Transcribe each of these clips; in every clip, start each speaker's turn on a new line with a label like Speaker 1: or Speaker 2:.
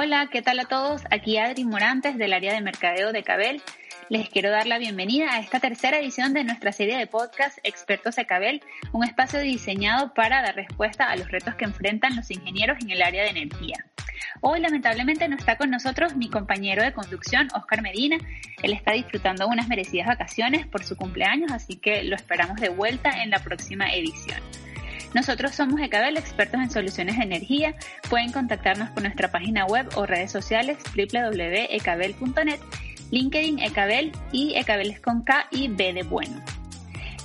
Speaker 1: Hola, ¿qué tal a todos? Aquí Adri Morantes del área de mercadeo de Cabel. Les quiero dar la bienvenida a esta tercera edición de nuestra serie de podcast Expertos de Cabel, un espacio diseñado para dar respuesta a los retos que enfrentan los ingenieros en el área de energía. Hoy lamentablemente no está con nosotros mi compañero de conducción, Oscar Medina. Él está disfrutando unas merecidas vacaciones por su cumpleaños, así que lo esperamos de vuelta en la próxima edición. Nosotros somos Ecabel, expertos en soluciones de energía. Pueden contactarnos por nuestra página web o redes sociales www.ecabel.net, LinkedIn Ecabel y Ecabel con K y B de bueno.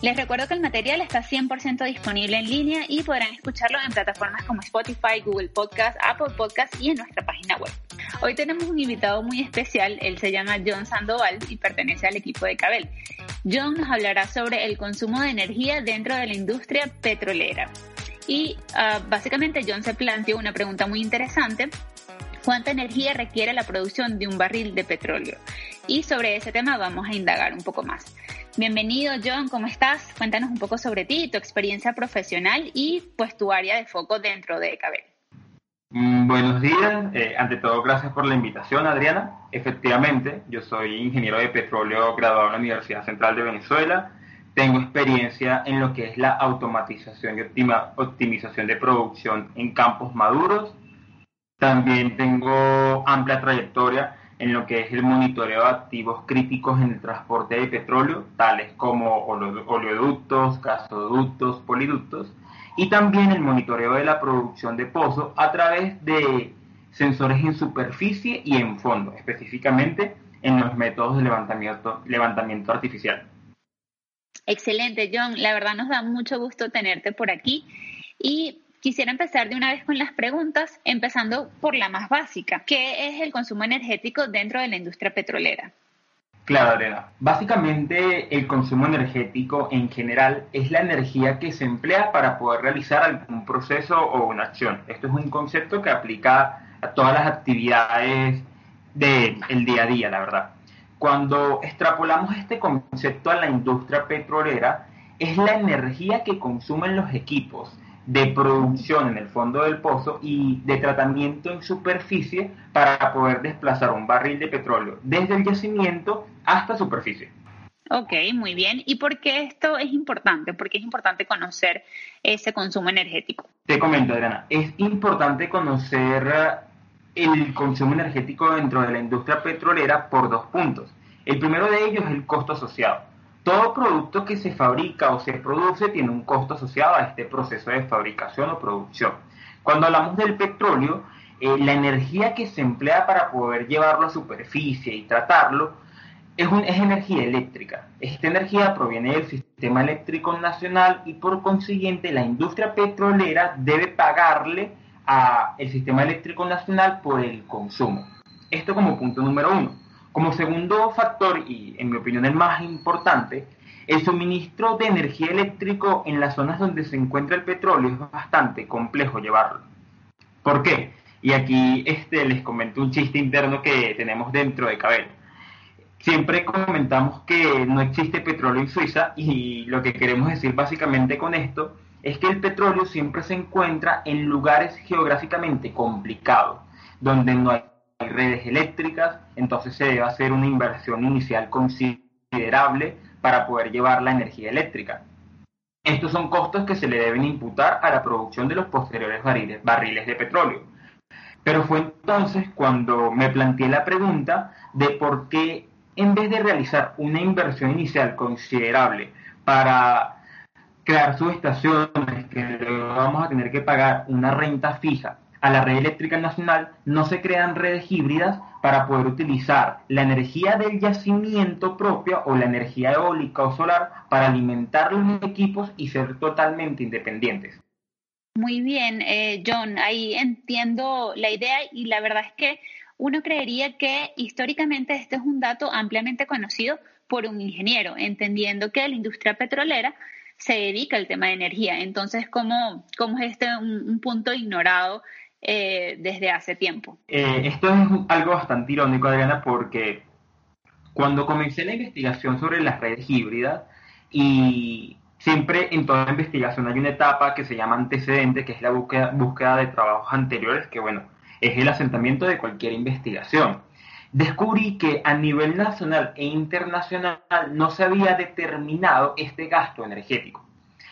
Speaker 1: Les recuerdo que el material está 100% disponible en línea y podrán escucharlo en plataformas como Spotify, Google Podcast, Apple Podcast y en nuestra página web. Hoy tenemos un invitado muy especial, él se llama John Sandoval y pertenece al equipo de Cabel. John nos hablará sobre el consumo de energía dentro de la industria petrolera. Y ah, básicamente John se planteó una pregunta muy interesante cuánta energía requiere la producción de un barril de petróleo. Y sobre ese tema vamos a indagar un poco más. Bienvenido John, ¿cómo estás? Cuéntanos un poco sobre ti, tu experiencia profesional y pues tu área de foco dentro de Cabel.
Speaker 2: Mm, buenos días, eh, ante todo gracias por la invitación Adriana. Efectivamente, yo soy ingeniero de petróleo graduado en la Universidad Central de Venezuela. Tengo experiencia en lo que es la automatización y optimización de producción en campos maduros también tengo amplia trayectoria en lo que es el monitoreo de activos críticos en el transporte de petróleo, tales como oleoductos, gasoductos, poliductos, y también el monitoreo de la producción de pozo a través de sensores en superficie y en fondo, específicamente en los métodos de levantamiento, levantamiento artificial.
Speaker 1: Excelente, John. La verdad nos da mucho gusto tenerte por aquí. Y Quisiera empezar de una vez con las preguntas, empezando por la más básica. ¿Qué es el consumo energético dentro de la industria petrolera?
Speaker 2: Claro, Arena. Básicamente el consumo energético en general es la energía que se emplea para poder realizar algún proceso o una acción. Esto es un concepto que aplica a todas las actividades del día a día, la verdad. Cuando extrapolamos este concepto a la industria petrolera, es la energía que consumen los equipos de producción en el fondo del pozo y de tratamiento en superficie para poder desplazar un barril de petróleo desde el yacimiento hasta superficie.
Speaker 1: Ok, muy bien. ¿Y por qué esto es importante? ¿Por qué es importante conocer ese consumo energético?
Speaker 2: Te comento, Adriana, es importante conocer el consumo energético dentro de la industria petrolera por dos puntos. El primero de ellos es el costo asociado todo producto que se fabrica o se produce tiene un costo asociado a este proceso de fabricación o producción. Cuando hablamos del petróleo, eh, la energía que se emplea para poder llevarlo a superficie y tratarlo es, es energía eléctrica. Esta energía proviene del sistema eléctrico nacional y por consiguiente la industria petrolera debe pagarle al sistema eléctrico nacional por el consumo. Esto como punto número uno. Como segundo factor, y en mi opinión el más importante, el suministro de energía eléctrica en las zonas donde se encuentra el petróleo es bastante complejo llevarlo. ¿Por qué? Y aquí este, les comento un chiste interno que tenemos dentro de Cabel. Siempre comentamos que no existe petróleo en Suiza y lo que queremos decir básicamente con esto es que el petróleo siempre se encuentra en lugares geográficamente complicados, donde no hay redes eléctricas, entonces se debe hacer una inversión inicial considerable para poder llevar la energía eléctrica. Estos son costos que se le deben imputar a la producción de los posteriores barriles, barriles de petróleo. Pero fue entonces cuando me planteé la pregunta de por qué en vez de realizar una inversión inicial considerable para crear subestaciones que vamos a tener que pagar una renta fija a la red eléctrica nacional, no se crean redes híbridas para poder utilizar la energía del yacimiento propio o la energía eólica o solar para alimentar los equipos y ser totalmente independientes.
Speaker 1: Muy bien, eh, John, ahí entiendo la idea y la verdad es que uno creería que históricamente este es un dato ampliamente conocido por un ingeniero, entendiendo que la industria petrolera se dedica al tema de energía. Entonces, ¿cómo, cómo es este un punto ignorado eh, desde hace tiempo.
Speaker 2: Eh, esto es algo bastante irónico, Adriana, porque cuando comencé la investigación sobre las redes híbridas, y siempre en toda investigación hay una etapa que se llama antecedente, que es la búsqueda, búsqueda de trabajos anteriores, que bueno, es el asentamiento de cualquier investigación. Descubrí que a nivel nacional e internacional no se había determinado este gasto energético.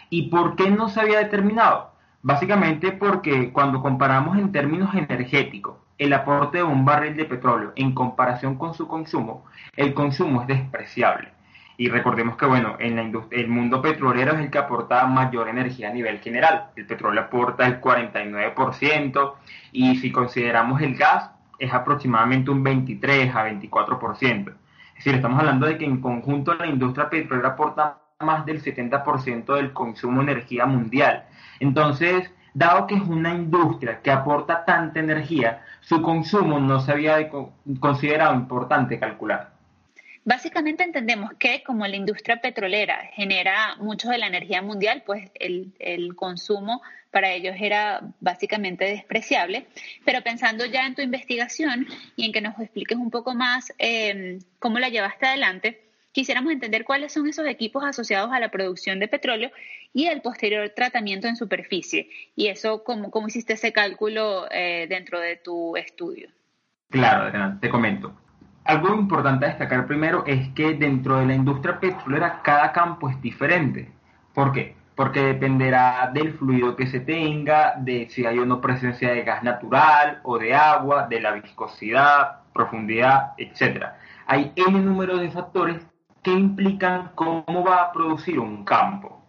Speaker 2: ¿Y por qué no se había determinado? Básicamente porque cuando comparamos en términos energéticos el aporte de un barril de petróleo en comparación con su consumo, el consumo es despreciable. Y recordemos que, bueno, en la el mundo petrolero es el que aporta mayor energía a nivel general. El petróleo aporta el 49% y si consideramos el gas, es aproximadamente un 23 a 24%. Es decir, estamos hablando de que en conjunto la industria petrolera aporta más del 70% del consumo de energía mundial. Entonces, dado que es una industria que aporta tanta energía, su consumo no se había considerado importante calcular.
Speaker 1: Básicamente entendemos que como la industria petrolera genera mucho de la energía mundial, pues el, consumo para ellos era básicamente despreciable. Pero pensando ya en tu investigación y en que nos expliques un poco más eh, cómo la llevaste adelante, quisiéramos entender cuáles son esos equipos asociados a la producción de petróleo y el posterior tratamiento en superficie. Y eso, ¿cómo, hiciste ese cálculo eh, dentro de tu estudio?
Speaker 2: Claro, te comento. Algo importante a destacar primero es que dentro de la industria petrolera cada campo es diferente. ¿Por qué? Porque dependerá del fluido que se tenga, de si hay o no presencia de gas natural o de agua, de la viscosidad, profundidad, etc. Hay N número de factores que implican cómo va a producir un campo.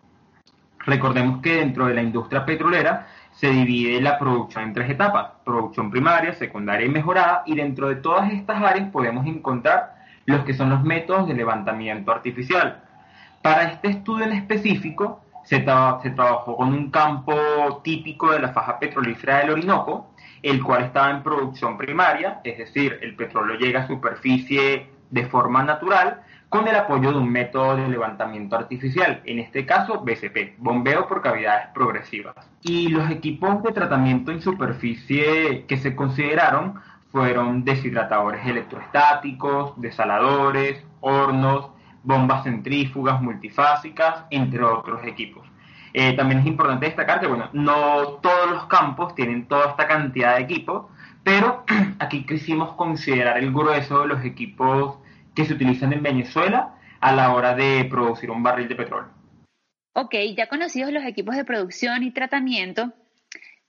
Speaker 2: Recordemos que dentro de la industria petrolera se divide la producción en tres etapas, producción primaria, secundaria y mejorada, y dentro de todas estas áreas podemos encontrar los que son los métodos de levantamiento artificial. Para este estudio en específico, se, se trabajó con un campo típico de la faja petrolífera del Orinoco, el cual estaba en producción primaria, es decir, el petróleo llega a superficie de forma natural, con el apoyo de un método de levantamiento artificial, en este caso BCP, bombeo por cavidades progresivas. Y los equipos de tratamiento en superficie que se consideraron fueron deshidratadores electrostáticos, desaladores, hornos, bombas centrífugas multifásicas, entre otros equipos. Eh, también es importante destacar que, bueno, no todos los campos tienen toda esta cantidad de equipos, pero aquí quisimos considerar el grueso de los equipos que se utilizan en Venezuela a la hora de producir un barril de petróleo.
Speaker 1: Ok, ya conocidos los equipos de producción y tratamiento,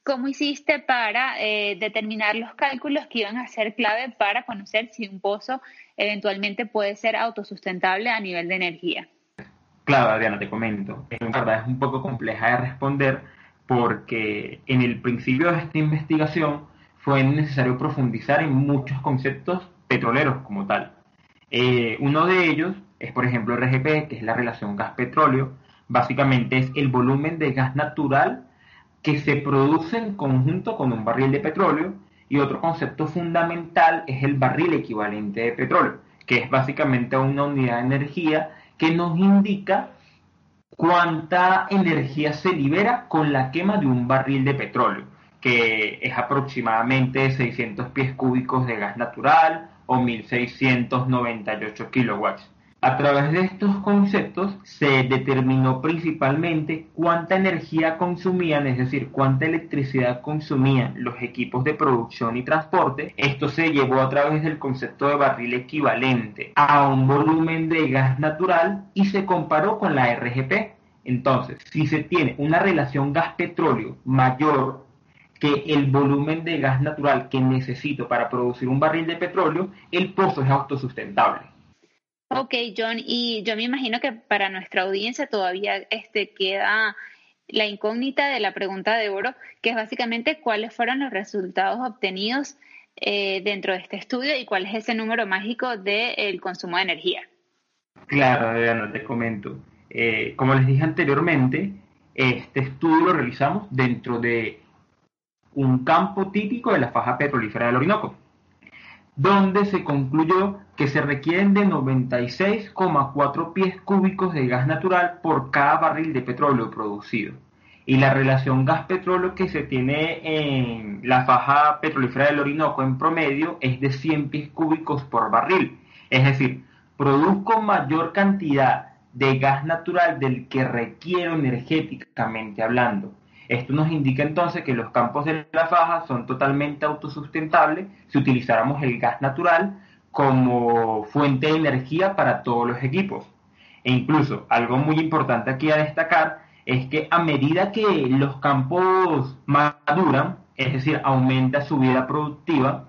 Speaker 1: ¿cómo hiciste para eh, determinar los cálculos que iban a ser clave para conocer si un pozo eventualmente puede ser autosustentable a nivel de energía?
Speaker 2: Claro, Adriana, te comento. En verdad es un poco compleja de responder porque en el principio de esta investigación fue necesario profundizar en muchos conceptos petroleros como tal. Eh, uno de ellos es, por ejemplo, RGP, que es la relación gas-petróleo. Básicamente es el volumen de gas natural que se produce en conjunto con un barril de petróleo. Y otro concepto fundamental es el barril equivalente de petróleo, que es básicamente una unidad de energía que nos indica cuánta energía se libera con la quema de un barril de petróleo, que es aproximadamente 600 pies cúbicos de gas natural o 1698 kilowatts. A través de estos conceptos se determinó principalmente cuánta energía consumían, es decir, cuánta electricidad consumían los equipos de producción y transporte. Esto se llevó a través del concepto de barril equivalente a un volumen de gas natural y se comparó con la RGP. Entonces, si se tiene una relación gas-petróleo mayor que el volumen de gas natural que necesito para producir un barril de petróleo, el pozo es autosustentable.
Speaker 1: Ok, John, y yo me imagino que para nuestra audiencia todavía este, queda la incógnita de la pregunta de oro, que es básicamente cuáles fueron los resultados obtenidos eh, dentro de este estudio y cuál es ese número mágico del consumo de energía.
Speaker 2: Claro, no te comento. Eh, como les dije anteriormente, este estudio lo realizamos dentro de un campo típico de la faja petrolífera del Orinoco, donde se concluyó que se requieren de 96,4 pies cúbicos de gas natural por cada barril de petróleo producido. Y la relación gas-petróleo que se tiene en la faja petrolífera del Orinoco en promedio es de 100 pies cúbicos por barril. Es decir, produzco mayor cantidad de gas natural del que requiero energéticamente hablando. Esto nos indica entonces que los campos de la faja son totalmente autosustentables si utilizáramos el gas natural como fuente de energía para todos los equipos. E incluso algo muy importante aquí a destacar es que a medida que los campos maduran, es decir, aumenta su vida productiva,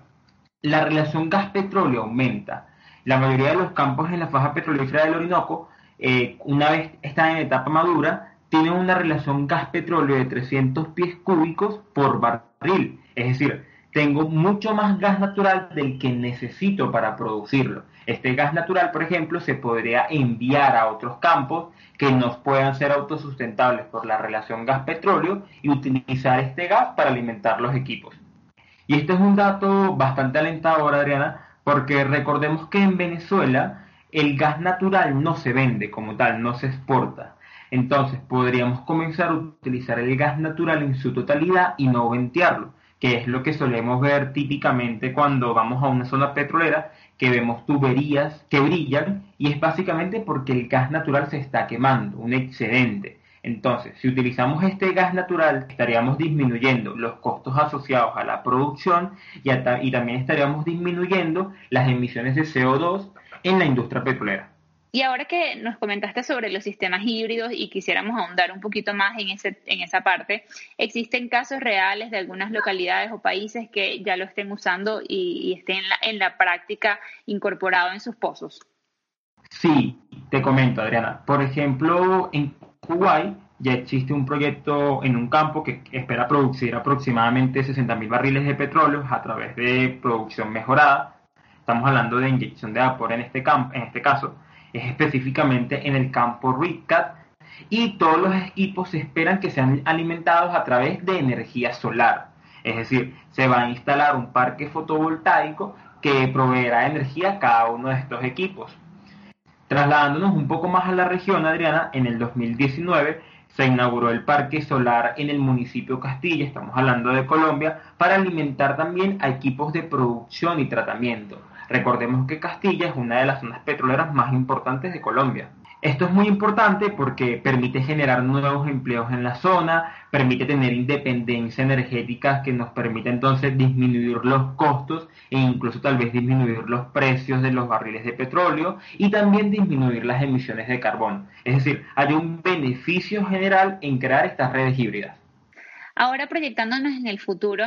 Speaker 2: la relación gas-petróleo aumenta. La mayoría de los campos en la faja petrolífera del Orinoco, eh, una vez están en etapa madura, tienen una relación gas-petróleo de 300 pies cúbicos por barril. Es decir, tengo mucho más gas natural del que necesito para producirlo. Este gas natural, por ejemplo, se podría enviar a otros campos que nos puedan ser autosustentables por la relación gas-petróleo y utilizar este gas para alimentar los equipos. Y este es un dato bastante alentador, Adriana, porque recordemos que en Venezuela el gas natural no se vende como tal, no se exporta. Entonces podríamos comenzar a utilizar el gas natural en su totalidad y no ventearlo, que es lo que solemos ver típicamente cuando vamos a una zona petrolera, que vemos tuberías que brillan y es básicamente porque el gas natural se está quemando, un excedente. Entonces, si utilizamos este gas natural, estaríamos disminuyendo los costos asociados a la producción y, también estaríamos disminuyendo las emisiones de CO2 en la industria petrolera.
Speaker 1: Y ahora que nos comentaste sobre los sistemas híbridos y quisiéramos ahondar un poquito más en, ese, en esa parte, ¿existen casos reales de algunas localidades o países que ya lo estén usando y, estén en la, en la práctica incorporado en sus pozos?
Speaker 2: Sí, te comento, Adriana. Por ejemplo, en Kuwait ya existe un proyecto en un campo que espera producir aproximadamente 60.000 barriles de petróleo a través de producción mejorada. Estamos hablando de inyección de vapor en este, campo, en este caso es específicamente en el campo RICAT y todos los equipos se esperan que sean alimentados a través de energía solar. Es decir, se va a instalar un parque fotovoltaico que proveerá energía a cada uno de estos equipos. Trasladándonos un poco más a la región, Adriana, en el 2019 se inauguró el parque solar en el municipio Castilla, estamos hablando de Colombia, para alimentar también a equipos de producción y tratamiento. Recordemos que Castilla es una de las zonas petroleras más importantes de Colombia. Esto es muy importante porque permite generar nuevos empleos en la zona, permite tener independencia energética que nos permite entonces disminuir los costos e incluso tal vez disminuir los precios de los barriles de petróleo y también disminuir las emisiones de carbono. Es decir, hay un beneficio general en crear estas redes híbridas.
Speaker 1: Ahora proyectándonos en el futuro,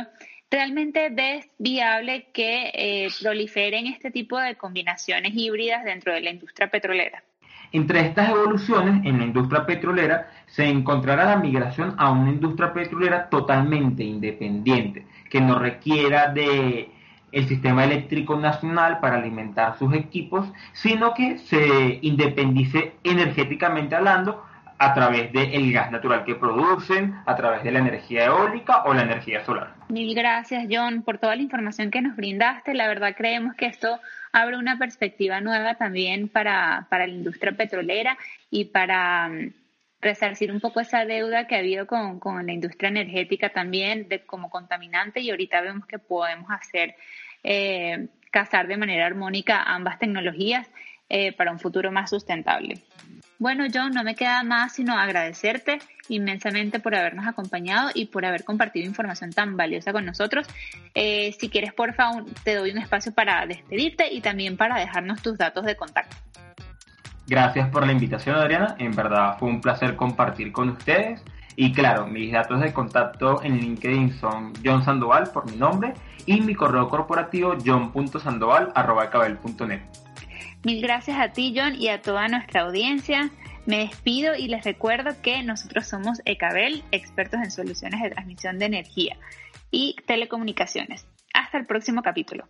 Speaker 1: ¿Realmente ves viable que eh, proliferen este tipo de combinaciones híbridas dentro de la industria petrolera?
Speaker 2: Entre estas evoluciones en la industria petrolera se encontrará la migración a una industria petrolera totalmente independiente, que no requiera de el sistema eléctrico nacional para alimentar sus equipos, sino que se independice energéticamente hablando a través del gas natural que producen, a través de la energía eólica o la energía solar.
Speaker 1: Mil gracias, John, por toda la información que nos brindaste. La verdad creemos que esto abre una perspectiva nueva también para, para la industria petrolera y para mm, resarcir un poco esa deuda que ha habido con, con la industria energética también de, como contaminante y ahorita vemos que podemos hacer eh, casar de manera armónica ambas tecnologías eh, para un futuro más sustentable. Bueno, John, no me queda más sino agradecerte inmensamente por habernos acompañado y por haber compartido información tan valiosa con nosotros. Eh, si quieres, por favor, te doy un espacio para despedirte y también para dejarnos tus datos de contacto.
Speaker 2: Gracias por la invitación, Adriana. En verdad fue un placer compartir con ustedes. Y claro, mis datos de contacto en LinkedIn son John Sandoval por mi nombre y mi correo corporativo john.sandoval.cabel.net.
Speaker 1: Mil gracias a ti, John, y a toda nuestra audiencia. Me despido y les recuerdo que nosotros somos Ecabel, expertos en soluciones de transmisión de energía y telecomunicaciones. Hasta el próximo capítulo.